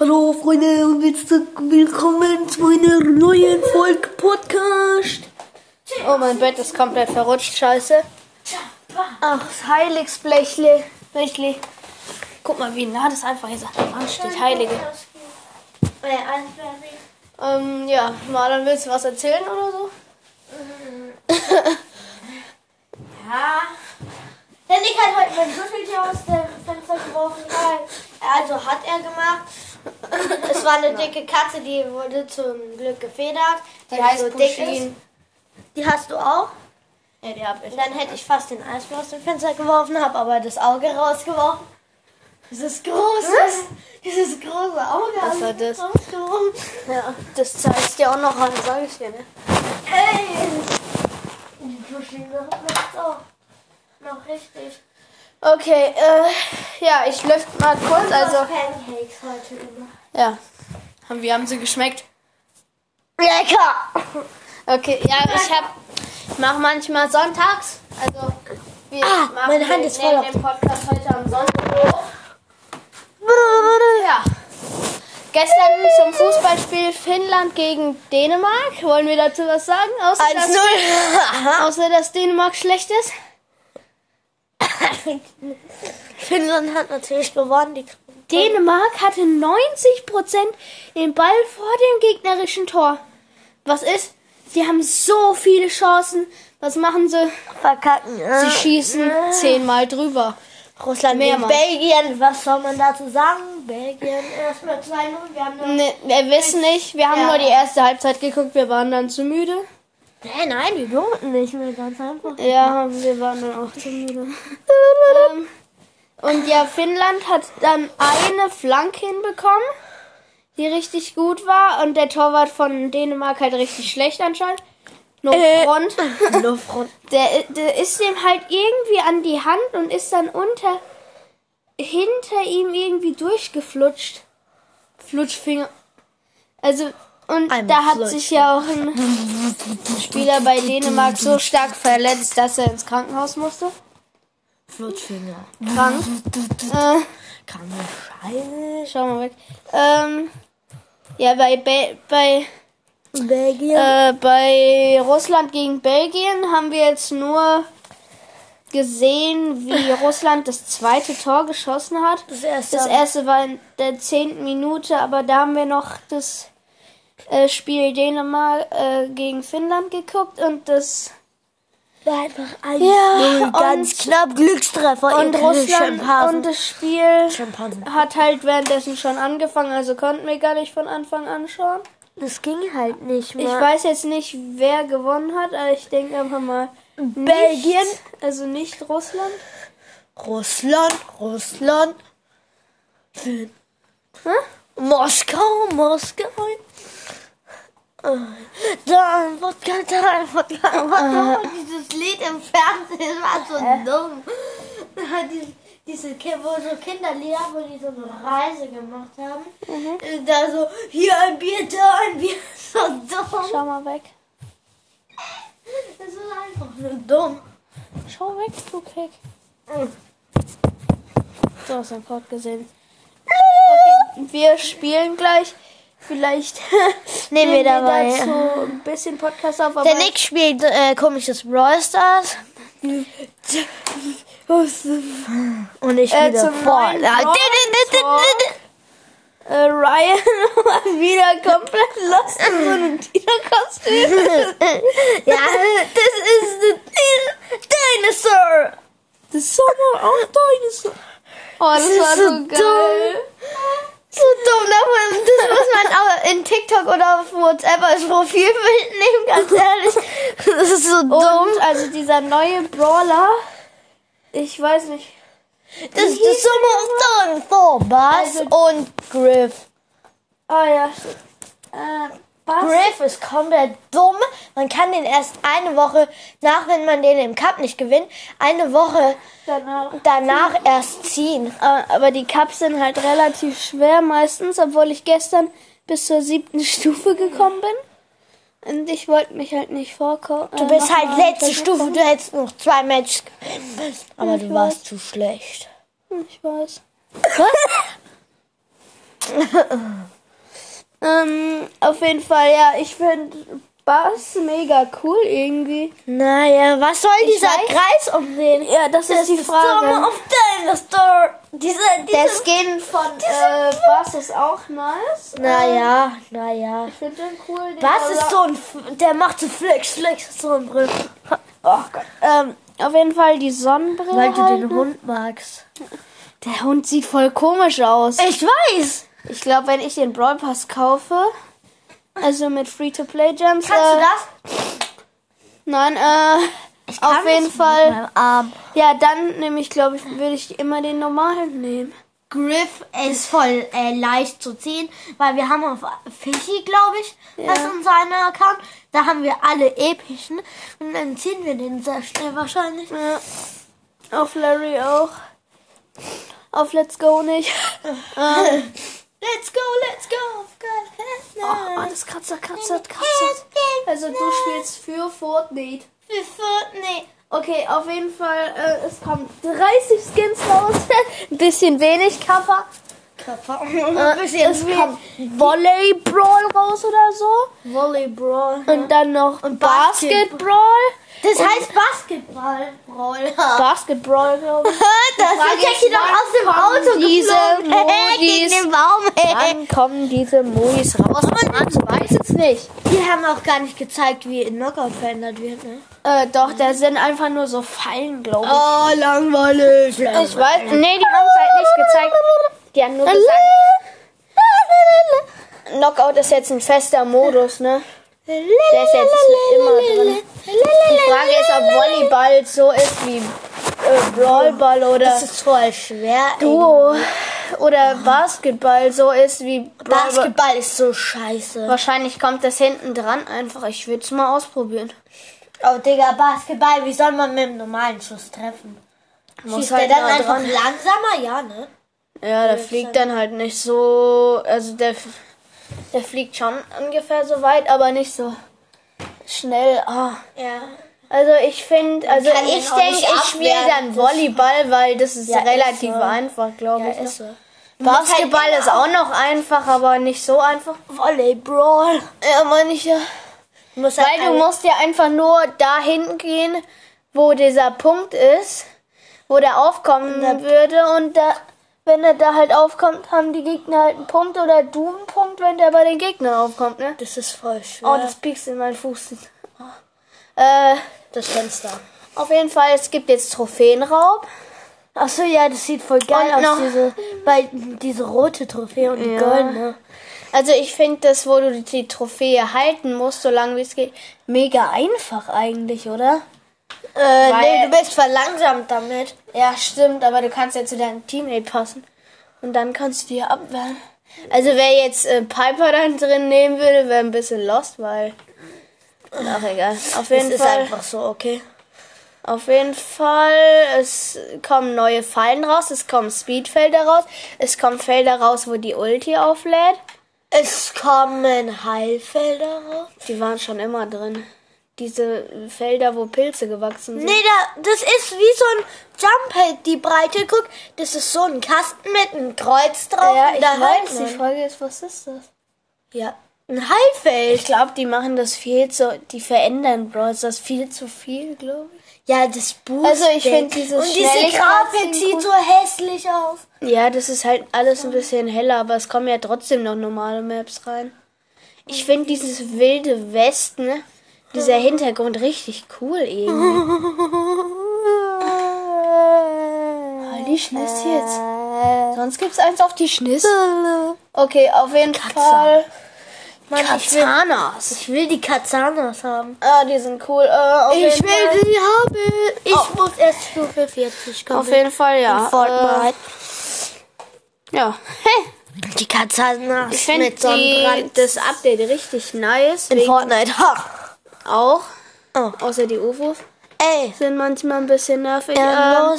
Hallo Freunde und willkommen zu einer neuen Folge Podcast. Oh, mein Bett ist komplett verrutscht, scheiße. Ach, das Heiligsblechle. Blechli. Guck mal, wie nah das einfach jetzt an steht. Heilige. Ähm, ja, Marlon, willst du was erzählen oder so? Ja. Der Nick hat heute mein Kuscheltier aus dem Fenster geworfen. Also hat er gemacht. Es war eine dicke Katze, die wurde zum Glück gefedert. Die weil heißt so ist. Die hast du auch? Ja, die hab ich. Dann hätte ich fast den Eisbär aus dem Fenster geworfen, habe aber das Auge rausgeworfen. Dieses große, dieses große Auge. Was war das? rausgeworfen. Ja, das zeigst dir auch noch an, sag ich dir, ne? Ey! Die Pushkin macht's auch noch richtig. Okay, äh, ja, ich lüfte mal kurz, also, Pancakes heute gemacht. Ja. Und wie haben sie geschmeckt? Lecker! Okay, ja, ich hab, ich mach manchmal sonntags, also, wir Ah, machen meine Hand ist voll auf- den Podcast heute am Sonntag auf. Ja. Gestern zum Fußballspiel Finnland gegen Dänemark. Wollen wir dazu was sagen? Außer, dass, außer dass Dänemark schlecht ist? Finnland hat natürlich gewonnen. Die Dänemark hatte 90% den Ball vor dem gegnerischen Tor. Was ist? Sie haben so viele Chancen. Was machen sie? verkacken. Sie schießen zehnmal drüber. Russland Mehrmals. Belgien. Was soll man dazu sagen? Belgien erstmal 2-0. Wir haben. Ne, wir wissen nicht. Wir haben Ja. nur die erste Halbzeit geguckt. Wir waren dann zu müde. Nee, nein, die durften nicht mehr. Ganz einfach. Ja, wir waren dann auch zu müde. ähm, und ja, Finnland hat dann eine Flanke hinbekommen, die richtig gut war. Und der Torwart von Dänemark halt richtig schlecht anscheinend. No Äh. front. Luftfront. Der, der ist ihm halt irgendwie an die Hand und ist dann unter hinter ihm irgendwie durchgeflutscht. Flutschfinger. Also und Einmal da hat sich ja auch ein Spieler bei Dänemark so stark verletzt, dass er ins Krankenhaus musste. Flutschfinger. Krank. äh, Kann Scheiße. schau mal weg. Ähm, ja, bei, Be bei Belgien. Äh, bei Russland gegen Belgien haben wir jetzt nur gesehen, wie Russland das zweite Tor geschossen hat. Das erste. Das erste war in der zehnten Minute, aber da haben wir noch das äh, Spiel Dänemark äh, gegen Finnland geguckt und das war einfach ein Ja, ganz knapp Glückstreffer. und Russland und das Spiel Schimpansen. hat halt währenddessen schon angefangen, also konnten wir gar nicht von Anfang an schauen. Das ging halt nicht mehr. Ich weiß jetzt nicht, wer gewonnen hat, aber ich denke einfach mal Belgien. nicht, also nicht Russland. Russland, Russland. Hä? Moskau, Moskau. Äh, Dann Wodka, dann Wodka, Wodka. Dieses Lied im Fernsehen war so dumm. Diese, diese wo so Kinderlieder, wo die so eine Reise gemacht haben. Äh, Da so, hier ein Bier, da ein Bier. So dumm. Schau mal weg. Das ist einfach nur dumm. Schau weg, du Keck. Du hast den Pod gesehen. Okay, wir spielen gleich. Vielleicht Nehmen wir dabei. dazu ein bisschen Podcast auf. Der Nick spielt äh, komisches Brawl Stars. Und ich Äh, Fortnite. Brawl äh, Ryan war wieder komplett lost in so einem Tierkostüm. ja, das ist ein Dinosaur. Das ist aber auch Dinosaur. Oh, das, ist war so so, dumm. So dumm, davon- das muss man auch in TikTok oder auf WhatsApp als Profilbild nehmen, ganz ehrlich. Das ist so dumm. Und also dieser neue Brawler, ich weiß nicht. Das ist Summer of Thor, Bass Also- und Griff. Ah ja. Äh, was? Griff ist komplett dumm. Man kann den erst eine Woche nach, wenn man den im Cup nicht gewinnt, eine Woche Danach. danach erst ziehen. Äh, aber die Cups sind halt relativ schwer meistens, obwohl ich gestern bis zur siebten Stufe gekommen bin. Und ich wollte mich halt nicht vorkommen. Du bist halt letzte Stufe, du hättest noch zwei Matches gewinnen müssen. Aber Ich du weiß. warst zu schlecht. Ich weiß. ähm, auf jeden Fall, ja, ich finde Bass mega cool irgendwie. Naja, was soll dieser weiß- Kreis um den? Ja, das, ist die Frage. Summer of Dinosaur. Diese, diese. Der Skin von äh, Bass ist auch nice. naja, naja. Ich finde den cool. Den Was ist so ein. F- Der macht so Flex, Flex, so ein Brill. Oh Gott. Ähm, auf jeden Fall die Sonnenbrille. Weil du halt, den ne? Hund magst. Der Hund sieht voll komisch aus. Ich weiß. Ich glaube, wenn ich den Brawl Pass kaufe, also mit Free-to-Play-Gems. Kannst äh, du das? Nein, äh, auf jeden Fall. Ja, dann nehme ich, glaube ich, würde ich immer den normalen nehmen. Griff ist voll äh, leicht zu ziehen, weil wir haben auf Fischi, glaube ich, Ja. das ist unser einer Account. Da haben wir alle epischen und dann ziehen wir den sehr schnell wahrscheinlich. Ja. Auf Larry auch. Auf Let's Go nicht. ähm, Let's go, let's go. oh, oh, das kratzt, kratzt, kratzt. Also du spielst für Fortnite. Für Fortnite. Okay, auf jeden Fall, äh, es kommen 30 Skins raus. Ein bisschen wenig Kappa. Körper. Äh, bisschen es kommt Volley Brawl raus oder so. Volleyball. Und dann noch Und Basket Basketball. Das heißt Basketball. Roller. Basketball, glaube ich. Das ist Jackie ist, doch aus dem Auto diese. Modis? Gegen den Baum. Wann kommen diese Modis raus? Man weiß es nicht. Die haben auch gar nicht gezeigt, wie in Knockout verändert wird, ne? Äh, doch, da sind einfach nur so Fallen, glaube ich. Oh, langweilig. Ich weiß, nee, die haben es halt nicht gezeigt. Die haben nur gesagt, Knockout ist jetzt ein fester Modus, ne? Der ist jetzt immer drin. Die Frage ist, ob Volleyball so ist wie äh, Brawlball oder Das ist voll schwer. Duo oder Basketball so ist wie Brawlball. Basketball ist so scheiße. Wahrscheinlich kommt das hinten dran einfach. Ich würde es mal ausprobieren. Oh, Digga, Basketball, wie soll man mit einem normalen Schuss treffen? Muss Schießt halt der dann einfach dran. langsamer? Ja, ne? Ja, der fliegt dann halt nicht so. Also der, der fliegt schon ungefähr so weit, aber nicht so schnell. Ah. Ja. Also ich finde, also ich denke, ich spiele dann Volleyball, weil das ist Ja, ist relativ so. einfach, glaube Ja, ich. ne? ist so. Basketball halt ist auch noch einfach, aber nicht so einfach. Volleyball. Ja, meine ich ja. Du musst Weil halt du musst ja einfach nur dahin gehen, wo dieser Punkt ist, wo der aufkommen würde und da, wenn er da halt aufkommt, haben die Gegner halt einen Punkt oder du einen Punkt, wenn der bei den Gegnern aufkommt, ne? Das ist voll schwer. Oh, das piekst in meinen Fuß. Äh, das Fenster. auf jeden Fall, es gibt jetzt Trophäenraub. Achso, ja, das sieht voll geil Und aus. noch- Diese, weil diese rote Trophäe und die Ja. goldene. Also ich finde das, wo du die Trophäe halten musst, so lange wie es geht, mega einfach eigentlich, oder? Äh, nee, du bist verlangsamt damit. Ja, stimmt, aber du kannst ja zu deinem Teammate passen. Und dann kannst du dir abwehren. Also wer jetzt äh, Piper dann drin nehmen würde, wäre ein bisschen lost, weil. Ach egal. Auf Das jeden ist Fall. einfach so, okay. Auf jeden Fall. Es kommen neue Fallen raus, es kommen Speedfelder raus, es kommen Felder raus, wo die Ulti auflädt. Es kommen Heilfelder raus. Die waren schon immer drin. Diese Felder, wo Pilze gewachsen sind. Nee, da, das ist wie so ein Jump-Head, die Breite. Guck, das ist so ein Kasten mit einem Kreuz drauf. ja, ich weiß. Die Frage ist, was ist das? Ja, ein Heilfeld. Ich glaube, die machen das viel zu, die verändern Brawl das viel zu viel, glaube ich. Ja, das Boost. Also ich find dieses Und diese Grafik sieht so hässlich aus. Ja, das ist halt alles ein bisschen heller, aber es kommen ja trotzdem noch normale Maps rein. Ich finde dieses wilde Westen, dieser Hintergrund richtig cool irgendwie. Die Schniss jetzt. Sonst gibt's eins auf die Schniss. Okay, auf jeden Fall. Mann, ich will, ich will die Katsanas haben. Ah, die sind cool. Äh, Ich will Fall. sie haben. Ich muss erst Stufe 40 kommen. Auf jeden Fall, ja. Fortnite. Äh, ja. Hey, die Katsanas ich finde mit Sonnenbrand. das Update richtig nice. in Fortnite. Ha. Auch. Oh. Außer die UFOs Ey, sind manchmal ein bisschen nervig. ja, Ähm.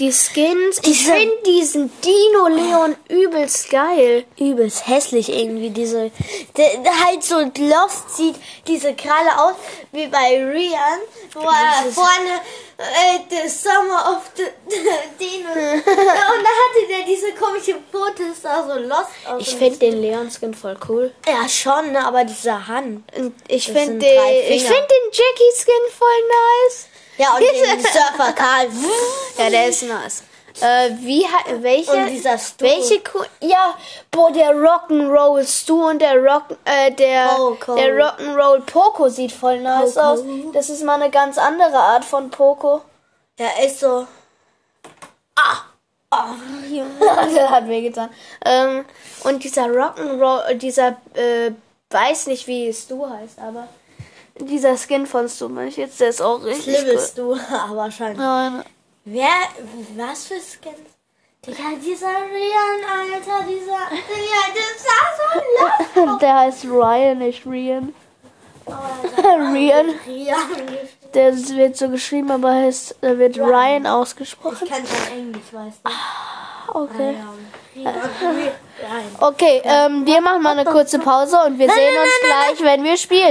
Die Skins. Ich Diese- finde diesen Dino Leon übelst geil. übelst hässlich irgendwie. Diese, der, der halt so lost sieht diese Kralle aus wie bei Rian, wo er vorne äh, the Summer of the Dino. und da hatte der diese komische Fotos da so lost aus. Ich finde den Leon-Skin voll cool. ja schon, ne, aber diese Hand. Ich finde den, ich find den Jackie-Skin voll nice. Ja, und den Surfer Karl. Ja, der ist nice. Äh, wie, welche? Und dieser Stu. Welche, Ku- ja, boah, der Rock'n'Roll Stu und der Rock, äh, der, Poco. der Rock'n'Roll Poco sieht voll nice Poco. aus. Das ist mal eine ganz andere Art von Poco. Ja, ist so. der hat mir getan. Ähm, und dieser Rock'n'Roll, dieser, äh, weiß nicht, wie Stu heißt, aber dieser Skin von Stu, meine ich jetzt, der ist auch richtig Liebest du, aber wahrscheinlich. Nein. Wer, was für Skins? Digga, dieser Rian, Alter, dieser. Ja, das sah so lost Der heißt Ryan, nicht Rian. aus. Rian. Rian. Der wird so geschrieben, aber heißt, da wird Ryan ausgesprochen. Ich kann kein Englisch, weißt du. Okay. Rian. Rian. Okay, ähm, wir machen mal eine kurze Pause und wir sehen uns gleich, wenn wir spielen.